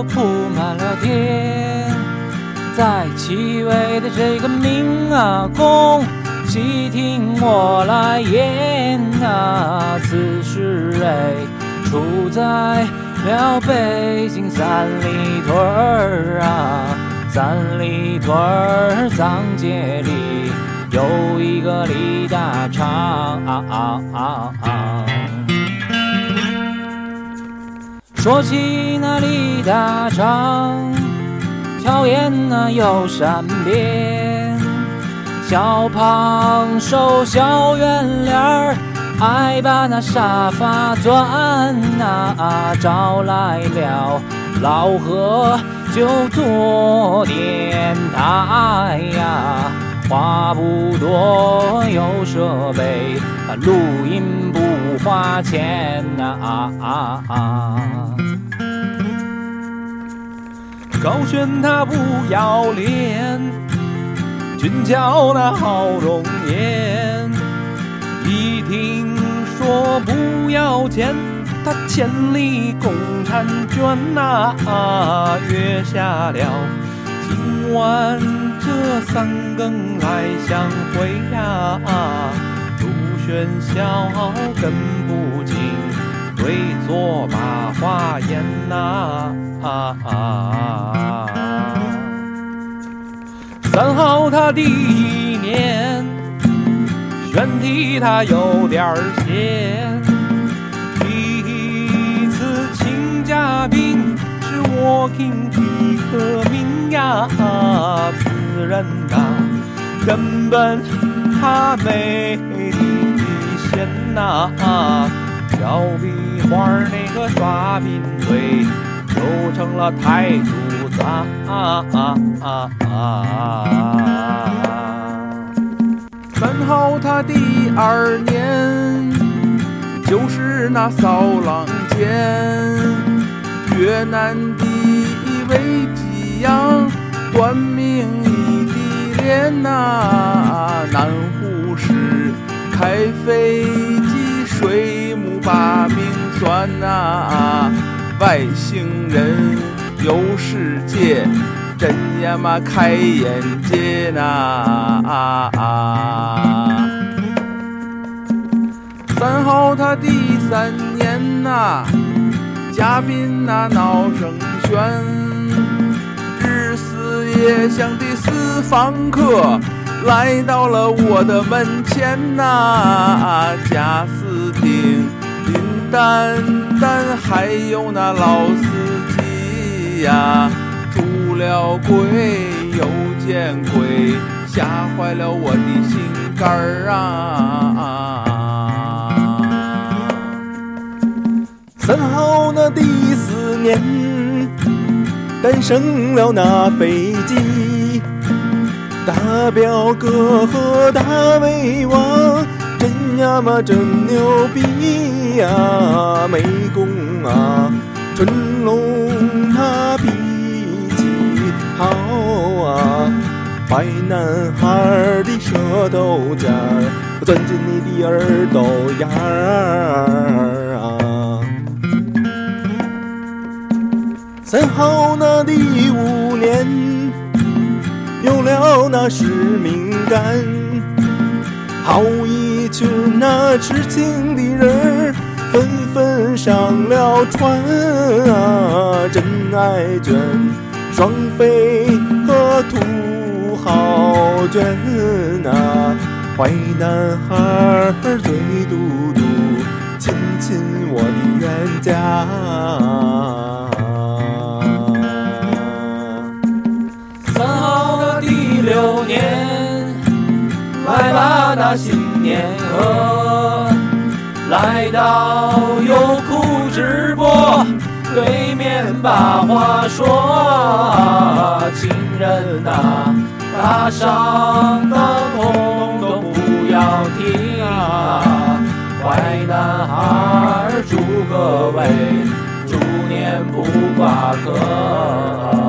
就铺满了天。在七位的这个明啊宫，细听我来言啊，此事哎，出在了北京三里屯儿啊，三里屯儿藏街里有一个李大昌啊啊啊说起那李大昌。巧言那又善辩，小胖瘦小圆脸儿，爱把那沙发钻呐，找来了老何就做电台呀，话不多有设备，啊录音不花钱呐啊啊啊。高轩他不要脸，俊俏那好容颜。一听说不要钱，他千里共婵娟呐，约下了今晚这三更来相会呀啊。朱轩笑更不禁，对坐把话言呐。啊啊！三好他第一年，选题他有点儿闲。第一次请嘉宾是我听皮克明呀，此人呐根本他没底线呐，小壁画那个刷屏嘴。又成了太祖杂。三好他第二年，就是那骚浪尖，越南第一位激扬，短命异地恋呐，南湖市开飞机，水母把命算呐。外星人有世界，真呀嘛开眼界呐啊！三号他第三年呐，嘉宾那闹声喧，日思夜想的四房客来到了我的门前呐，贾斯汀。林丹丹，还有那老司机呀，出了轨又见鬼，吓坏了我的心肝儿啊！三好那第四年，诞生了那飞机，大表哥和大胃王。真呀嘛真牛逼呀，美工啊，春龙他脾气好啊，坏男孩的舌头尖儿钻进你的耳朵眼儿啊。三好那第五，使命感。好一群那痴情的人儿，纷纷上了船啊！真爱卷，双飞和土豪卷啊！坏男孩儿嘴嘟嘟，亲亲我的冤家。来吧，那新年贺，来到优酷直播，对面把话说，情人呐，打赏的通都不要停啊！坏男孩祝各位，猪年不挂科。